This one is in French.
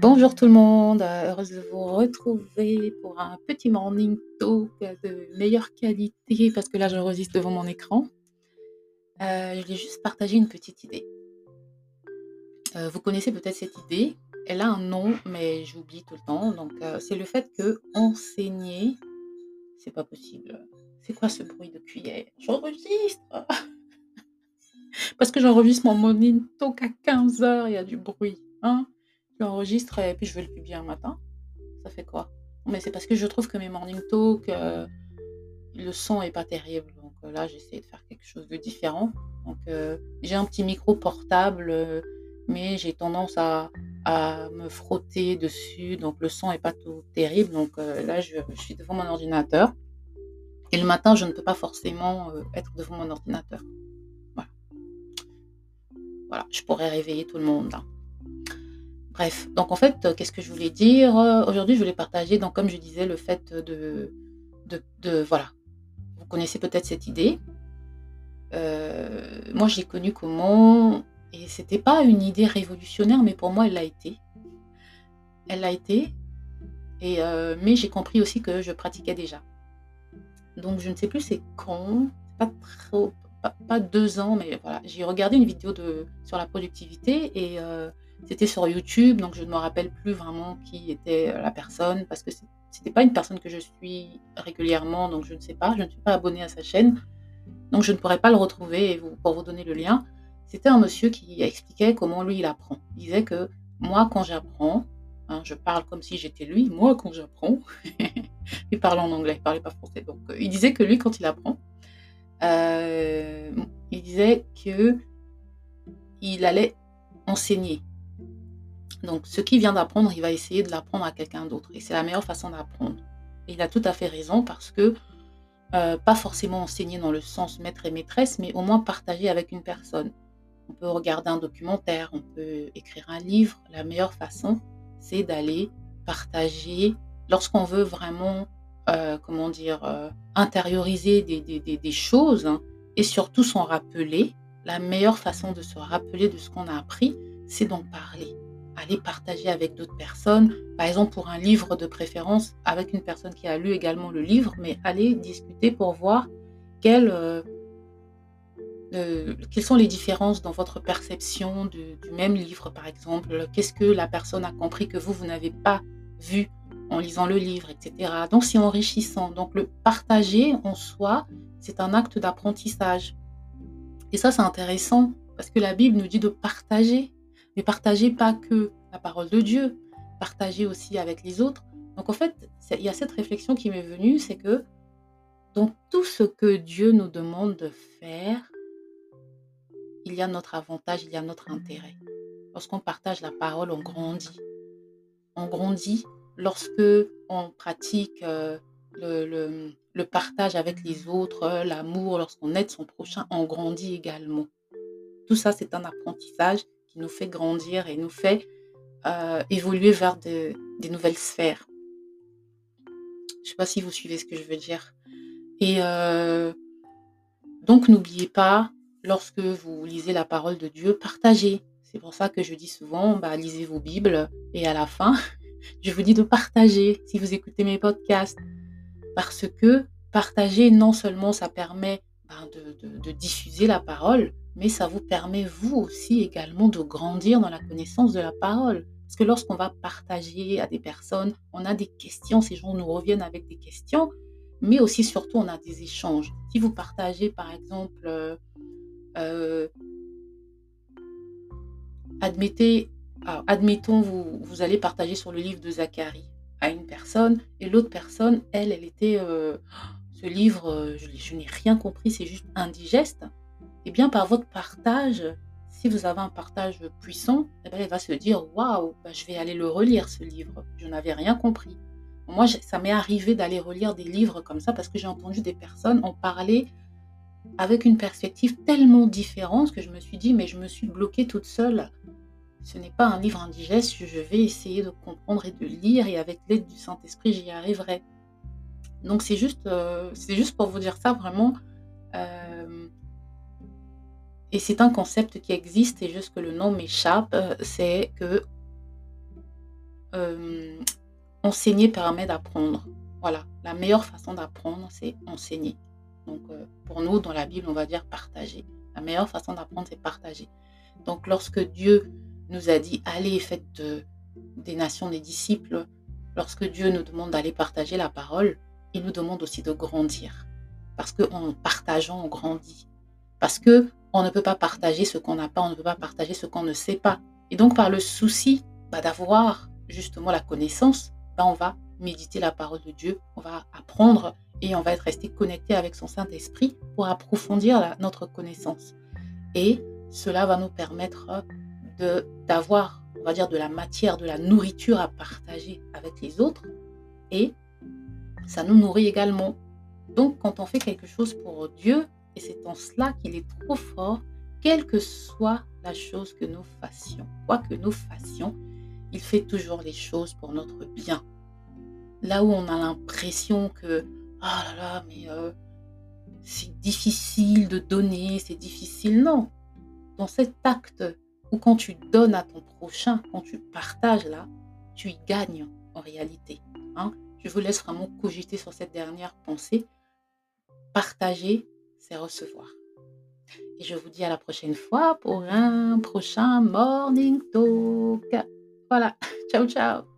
Bonjour tout le monde, euh, heureuse de vous retrouver pour un petit morning talk de meilleure qualité parce que là j'enregistre devant mon écran. Euh, je voulais juste partager une petite idée. Euh, vous connaissez peut-être cette idée, elle a un nom mais j'oublie tout le temps. Donc c'est le fait que enseigner, c'est pas possible. C'est quoi ce bruit de cuillère? J'enregistre Parce que j'enregistre mon morning talk à 15h, il y a du bruit. Hein? Enregistre et puis je vais le publier un matin. Ça fait quoi? Mais c'est parce que je trouve que mes morning talk, euh, le son est pas terrible. Donc euh, là, j'essaie de faire quelque chose de différent. Donc euh, j'ai un petit micro portable, mais j'ai tendance à, me frotter dessus. Donc le son est pas tout terrible. Donc là, je, suis devant mon ordinateur. Et le matin, je ne peux pas forcément être devant mon ordinateur. Voilà. Voilà, je pourrais réveiller tout le monde. Là. Bref, donc en fait, euh, qu'est-ce que je voulais dire euh, Aujourd'hui, je voulais partager, donc comme je disais, le fait de, de, voilà, vous connaissez peut-être cette idée. Euh, moi, j'ai connu comment, et c'était pas une idée révolutionnaire, mais pour moi, elle l'a été. Elle l'a été, et, mais j'ai compris aussi que je pratiquais déjà. Donc, je ne sais plus c'est quand, pas trop, pas, deux ans, mais voilà, j'ai regardé une vidéo de, sur la productivité et c'était sur YouTube, donc je ne me rappelle plus vraiment qui était euh, la personne parce que c'était pas une personne que je suis régulièrement, donc je ne sais pas, je ne suis pas abonnée à sa chaîne, donc je ne pourrais pas le retrouver pour vous donner le lien. C'était un monsieur qui expliquait comment lui il apprend. Il disait que moi quand j'apprends, hein, je parle comme si j'étais lui, moi quand j'apprends, il parlait en anglais, il parlait pas français, donc euh, il disait que lui quand il apprend, euh, il disait que il allait enseigner donc, ce qu'il vient d'apprendre, il va essayer de l'apprendre à quelqu'un d'autre. Et c'est la meilleure façon d'apprendre. Et il a tout à fait raison parce que, euh, pas forcément enseigner dans le sens maître et maîtresse, mais au moins partager avec une personne. On peut regarder un documentaire, on peut écrire un livre. La meilleure façon, c'est d'aller partager lorsqu'on veut vraiment, euh, comment dire, euh, intérioriser des, choses hein, et surtout s'en rappeler. La meilleure façon de se rappeler de ce qu'on a appris, c'est d'en parler aller partager avec d'autres personnes, par exemple pour un livre de préférence avec une personne qui a lu également le livre, mais aller discuter pour voir euh, euh, quelles sont les différences dans votre perception du, même livre, par exemple. Qu'est-ce que la personne a compris que vous, vous n'avez pas vu en lisant le livre, etc. Donc c'est enrichissant. Donc le partager en soi, c'est un acte d'apprentissage. Et ça, c'est intéressant parce que la Bible nous dit de partager mais partagez pas que la parole de Dieu, partagez aussi avec les autres. Donc en fait, il y a cette réflexion qui m'est venue, c'est que dans tout ce que Dieu nous demande de faire, il y a notre avantage, il y a notre intérêt. Lorsqu'on partage la parole, on grandit. On grandit lorsque on pratique euh, le, le, partage avec les autres, l'amour, lorsqu'on aide son prochain, on grandit également. Tout ça, c'est un apprentissage qui nous fait grandir et nous fait euh, évoluer vers des nouvelles sphères. Je ne sais pas si vous suivez ce que je veux dire. Et euh, donc n'oubliez pas, lorsque vous lisez la parole de Dieu, partagez. C'est pour ça que je dis souvent, bah, lisez vos Bibles et à la fin, je vous dis de partager si vous écoutez mes podcasts. Parce que partager, non seulement ça permet ben, de diffuser la parole, mais ça vous permet vous aussi également de grandir dans la connaissance de la parole. Parce que lorsqu'on va partager à des personnes, on a des questions, ces gens nous reviennent avec des questions, mais aussi surtout on a des échanges. Si vous partagez par exemple, euh, euh, admettez, admettons vous, vous allez partager sur le livre de Zacharie à une personne et l'autre personne, elle, elle était, euh, ce livre, je, je n'ai rien compris, c'est juste indigeste eh bien, par votre partage, si vous avez un partage puissant, eh bien, elle va se dire Waouh, bah, je vais aller le relire ce livre. Je n'avais rien compris. Moi, ça m'est arrivé d'aller relire des livres comme ça parce que j'ai entendu des personnes en parler avec une perspective tellement différente que je me suis dit Mais je me suis bloquée toute seule. Ce n'est pas un livre indigeste, je vais essayer de comprendre et de lire et avec l'aide du Saint-Esprit, j'y arriverai. Donc, c'est juste, euh, juste pour vous dire ça vraiment. Euh, et c'est un concept qui existe et juste que le nom m'échappe, euh, c'est que euh, enseigner permet d'apprendre. Voilà, la meilleure façon d'apprendre, c'est enseigner. Donc, euh, pour nous, dans la Bible, on va dire partager. La meilleure façon d'apprendre, c'est partager. Donc, lorsque Dieu nous a dit, allez, faites des nations des disciples, lorsque Dieu nous demande d'aller partager la parole, il nous demande aussi de grandir. Parce qu'en partageant, on grandit. Parce que on ne peut pas partager ce qu'on n'a pas, on ne peut pas partager ce qu'on ne sait pas. Et donc, par le souci bah, d'avoir justement la connaissance, bah, on va méditer la parole de Dieu, on va apprendre et on va être resté connecté avec son Saint-Esprit pour approfondir notre connaissance. Et cela va nous permettre d'avoir, on va dire, de la matière, de la nourriture à partager avec les autres. Et ça nous nourrit également. Donc, quand on fait quelque chose pour Dieu, et c'est en cela qu'il est trop fort, quelle que soit la chose que nous fassions, quoi que nous fassions, il fait toujours les choses pour notre bien. Là où on a l'impression que, ah là là, mais euh, c'est difficile de donner, c'est difficile, non. Dans cet acte où quand tu donnes à ton prochain, quand tu partages là, tu y gagnes en réalité. Hein. Je vous laisse vraiment cogiter sur cette dernière pensée. Partager, recevoir. Et je vous dis à la prochaine fois pour un prochain Morning Talk. Voilà, ciao ciao